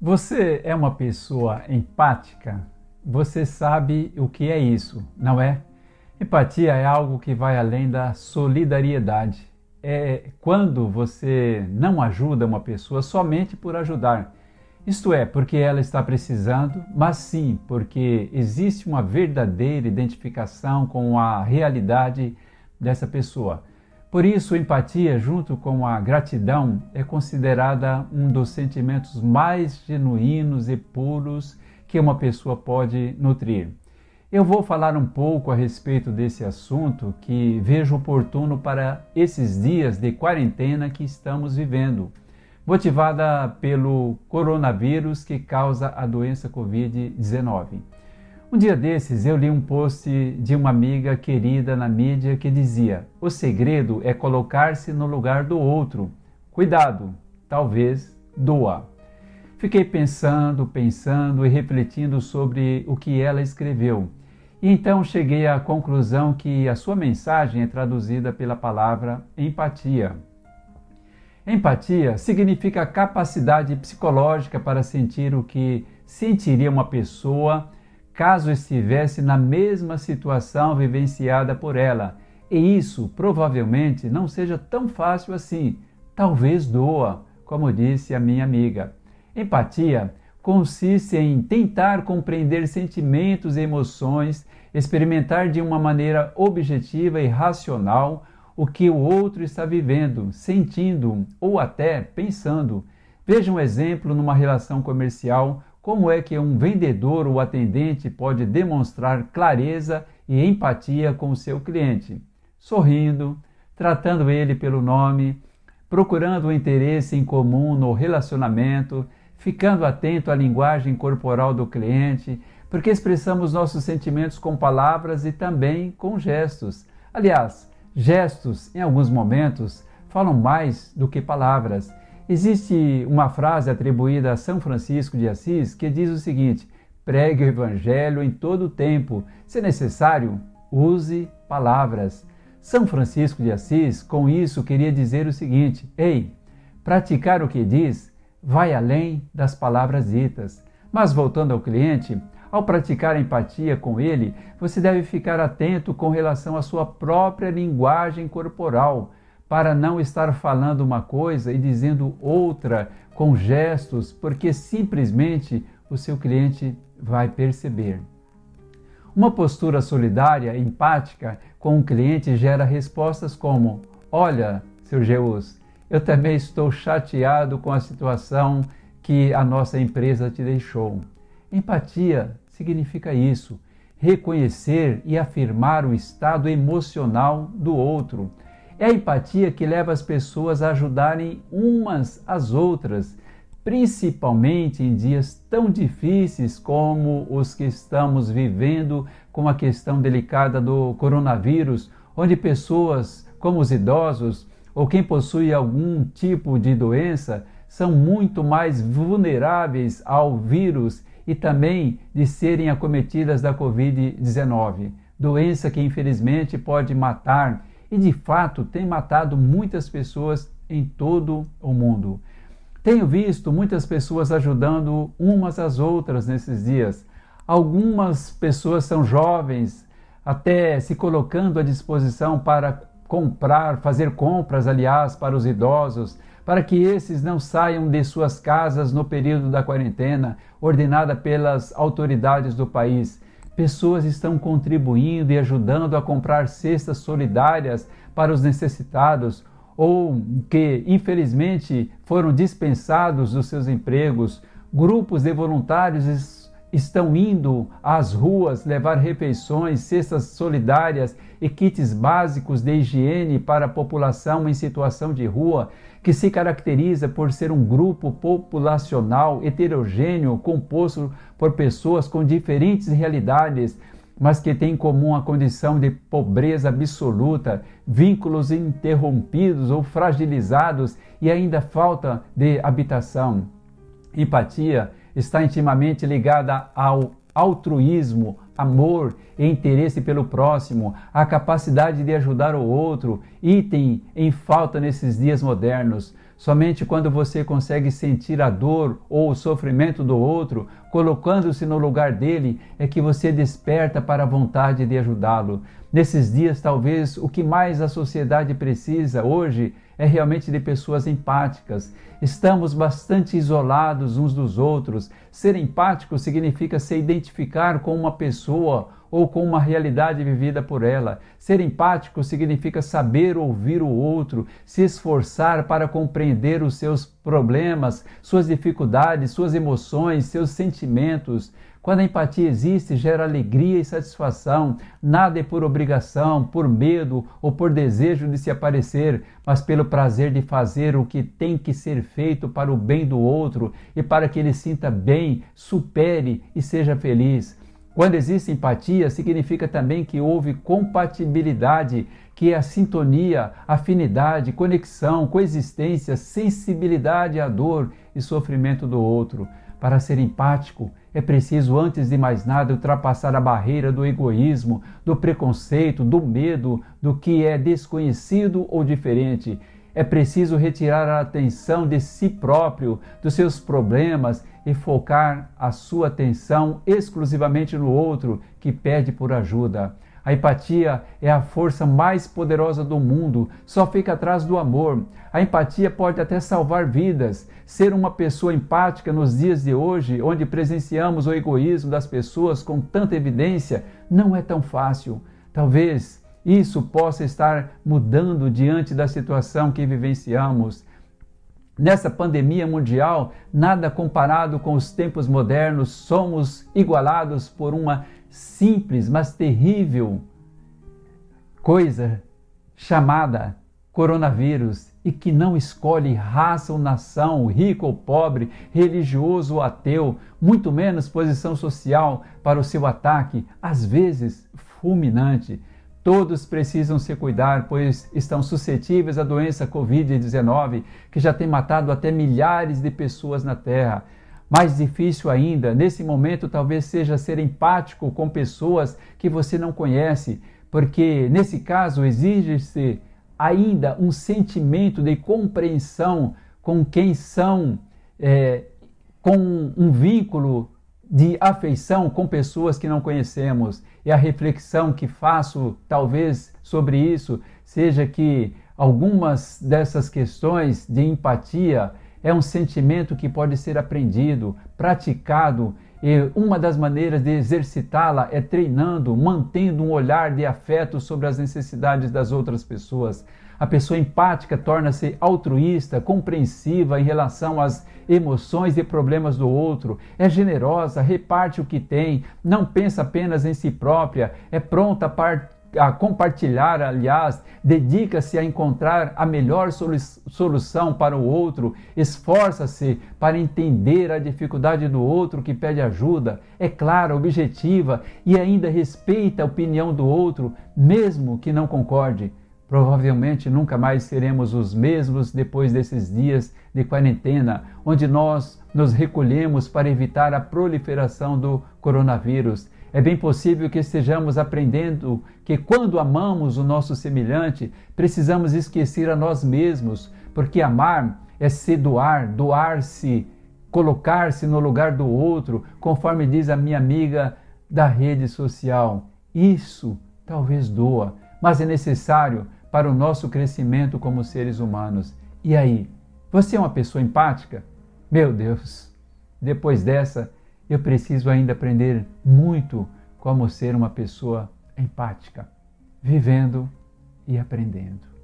Você é uma pessoa empática? Você sabe o que é isso, não é? Empatia é algo que vai além da solidariedade. É quando você não ajuda uma pessoa somente por ajudar. Isto é, porque ela está precisando, mas sim porque existe uma verdadeira identificação com a realidade dessa pessoa. Por isso, empatia, junto com a gratidão, é considerada um dos sentimentos mais genuínos e puros que uma pessoa pode nutrir. Eu vou falar um pouco a respeito desse assunto que vejo oportuno para esses dias de quarentena que estamos vivendo, motivada pelo coronavírus que causa a doença Covid-19. Um dia desses eu li um post de uma amiga querida na mídia que dizia: O segredo é colocar-se no lugar do outro. Cuidado, talvez doa. Fiquei pensando, pensando e refletindo sobre o que ela escreveu. E então cheguei à conclusão que a sua mensagem é traduzida pela palavra empatia. Empatia significa capacidade psicológica para sentir o que sentiria uma pessoa caso estivesse na mesma situação vivenciada por ela. E isso provavelmente não seja tão fácil assim. Talvez doa, como disse a minha amiga. Empatia consiste em tentar compreender sentimentos e emoções, experimentar de uma maneira objetiva e racional o que o outro está vivendo, sentindo ou até pensando. Veja um exemplo numa relação comercial como é que um vendedor ou atendente pode demonstrar clareza e empatia com o seu cliente? Sorrindo, tratando ele pelo nome, procurando o um interesse em comum no relacionamento, ficando atento à linguagem corporal do cliente, porque expressamos nossos sentimentos com palavras e também com gestos. Aliás, gestos, em alguns momentos, falam mais do que palavras. Existe uma frase atribuída a São Francisco de Assis que diz o seguinte: pregue o evangelho em todo o tempo. Se necessário, use palavras. São Francisco de Assis, com isso, queria dizer o seguinte: ei, praticar o que diz vai além das palavras ditas. Mas voltando ao cliente, ao praticar empatia com ele, você deve ficar atento com relação à sua própria linguagem corporal para não estar falando uma coisa e dizendo outra com gestos, porque simplesmente o seu cliente vai perceber. Uma postura solidária, empática com o cliente gera respostas como: Olha, seu Geus, eu também estou chateado com a situação que a nossa empresa te deixou. Empatia significa isso: reconhecer e afirmar o estado emocional do outro é a empatia que leva as pessoas a ajudarem umas às outras, principalmente em dias tão difíceis como os que estamos vivendo com a questão delicada do coronavírus, onde pessoas como os idosos ou quem possui algum tipo de doença são muito mais vulneráveis ao vírus e também de serem acometidas da Covid-19, doença que infelizmente pode matar e de fato tem matado muitas pessoas em todo o mundo. Tenho visto muitas pessoas ajudando umas às outras nesses dias. Algumas pessoas são jovens, até se colocando à disposição para comprar, fazer compras, aliás, para os idosos, para que esses não saiam de suas casas no período da quarentena ordenada pelas autoridades do país pessoas estão contribuindo e ajudando a comprar cestas solidárias para os necessitados ou que, infelizmente, foram dispensados dos seus empregos. Grupos de voluntários estão indo às ruas levar refeições, cestas solidárias e kits básicos de higiene para a população em situação de rua, que se caracteriza por ser um grupo populacional heterogêneo composto por pessoas com diferentes realidades, mas que tem em comum a condição de pobreza absoluta, vínculos interrompidos ou fragilizados e ainda falta de habitação. Empatia está intimamente ligada ao altruísmo, amor e interesse pelo próximo, a capacidade de ajudar o outro, item em falta nesses dias modernos. Somente quando você consegue sentir a dor ou o sofrimento do outro, colocando-se no lugar dele, é que você desperta para a vontade de ajudá-lo. Nesses dias, talvez o que mais a sociedade precisa hoje é realmente de pessoas empáticas. Estamos bastante isolados uns dos outros. Ser empático significa se identificar com uma pessoa ou com uma realidade vivida por ela. Ser empático significa saber ouvir o outro, se esforçar para compreender os seus problemas, suas dificuldades, suas emoções, seus sentimentos. Quando a empatia existe, gera alegria e satisfação. Nada é por obrigação, por medo ou por desejo de se aparecer, mas pelo prazer de fazer o que tem que ser feito para o bem do outro e para que ele sinta bem, supere e seja feliz. Quando existe empatia, significa também que houve compatibilidade, que é a sintonia, afinidade, conexão, coexistência, sensibilidade à dor e sofrimento do outro. Para ser empático, é preciso, antes de mais nada, ultrapassar a barreira do egoísmo, do preconceito, do medo, do que é desconhecido ou diferente. É preciso retirar a atenção de si próprio, dos seus problemas e focar a sua atenção exclusivamente no outro que pede por ajuda. A empatia é a força mais poderosa do mundo, só fica atrás do amor. A empatia pode até salvar vidas. Ser uma pessoa empática nos dias de hoje, onde presenciamos o egoísmo das pessoas com tanta evidência, não é tão fácil. Talvez isso possa estar mudando diante da situação que vivenciamos. Nessa pandemia mundial, nada comparado com os tempos modernos, somos igualados por uma simples, mas terrível coisa chamada coronavírus e que não escolhe raça ou nação, rico ou pobre, religioso ou ateu, muito menos posição social para o seu ataque, às vezes fulminante. Todos precisam se cuidar, pois estão suscetíveis à doença Covid-19, que já tem matado até milhares de pessoas na Terra. Mais difícil ainda, nesse momento, talvez seja ser empático com pessoas que você não conhece, porque nesse caso exige-se ainda um sentimento de compreensão com quem são, é, com um vínculo de afeição com pessoas que não conhecemos. E a reflexão que faço, talvez, sobre isso seja que algumas dessas questões de empatia é um sentimento que pode ser aprendido, praticado, e uma das maneiras de exercitá-la é treinando, mantendo um olhar de afeto sobre as necessidades das outras pessoas. A pessoa empática torna-se altruísta, compreensiva em relação às emoções e problemas do outro, é generosa, reparte o que tem, não pensa apenas em si própria, é pronta a a compartilhar, aliás, dedica-se a encontrar a melhor solução para o outro, esforça-se para entender a dificuldade do outro que pede ajuda, é clara, objetiva e ainda respeita a opinião do outro, mesmo que não concorde. Provavelmente nunca mais seremos os mesmos depois desses dias de quarentena, onde nós nos recolhemos para evitar a proliferação do coronavírus é bem possível que estejamos aprendendo que quando amamos o nosso semelhante, precisamos esquecer a nós mesmos, porque amar é se doar, doar-se, colocar-se no lugar do outro, conforme diz a minha amiga da rede social. Isso talvez doa, mas é necessário para o nosso crescimento como seres humanos. E aí, você é uma pessoa empática? Meu Deus, depois dessa, eu preciso ainda aprender muito como ser uma pessoa empática, vivendo e aprendendo.